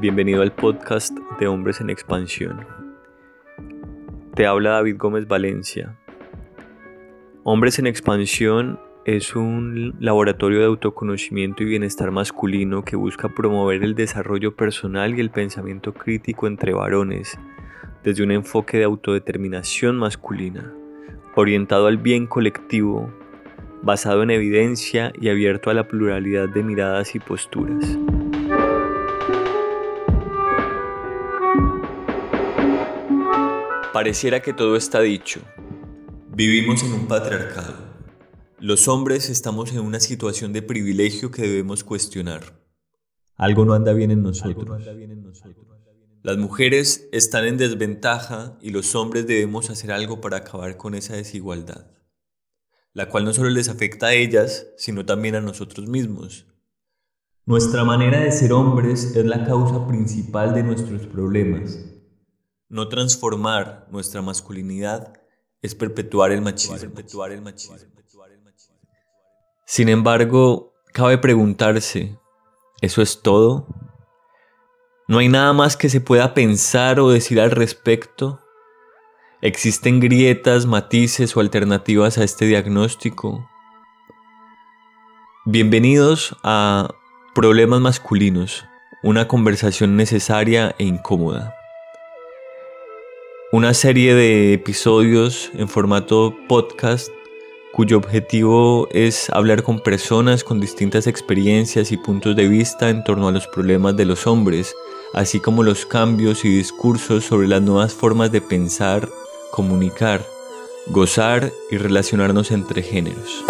Bienvenido al podcast de Hombres en Expansión. Te habla David Gómez Valencia. Hombres en Expansión es un laboratorio de autoconocimiento y bienestar masculino que busca promover el desarrollo personal y el pensamiento crítico entre varones desde un enfoque de autodeterminación masculina, orientado al bien colectivo, basado en evidencia y abierto a la pluralidad de miradas y posturas. Pareciera que todo está dicho. Vivimos en un patriarcado. Los hombres estamos en una situación de privilegio que debemos cuestionar. Algo no anda bien en nosotros. Las mujeres están en desventaja y los hombres debemos hacer algo para acabar con esa desigualdad, la cual no solo les afecta a ellas, sino también a nosotros mismos. Nuestra manera de ser hombres es la causa principal de nuestros problemas no transformar nuestra masculinidad es perpetuar el machismo. Sin embargo, cabe preguntarse, ¿eso es todo? ¿No hay nada más que se pueda pensar o decir al respecto? ¿Existen grietas, matices o alternativas a este diagnóstico? Bienvenidos a Problemas Masculinos, una conversación necesaria e incómoda una serie de episodios en formato podcast cuyo objetivo es hablar con personas con distintas experiencias y puntos de vista en torno a los problemas de los hombres, así como los cambios y discursos sobre las nuevas formas de pensar, comunicar, gozar y relacionarnos entre géneros.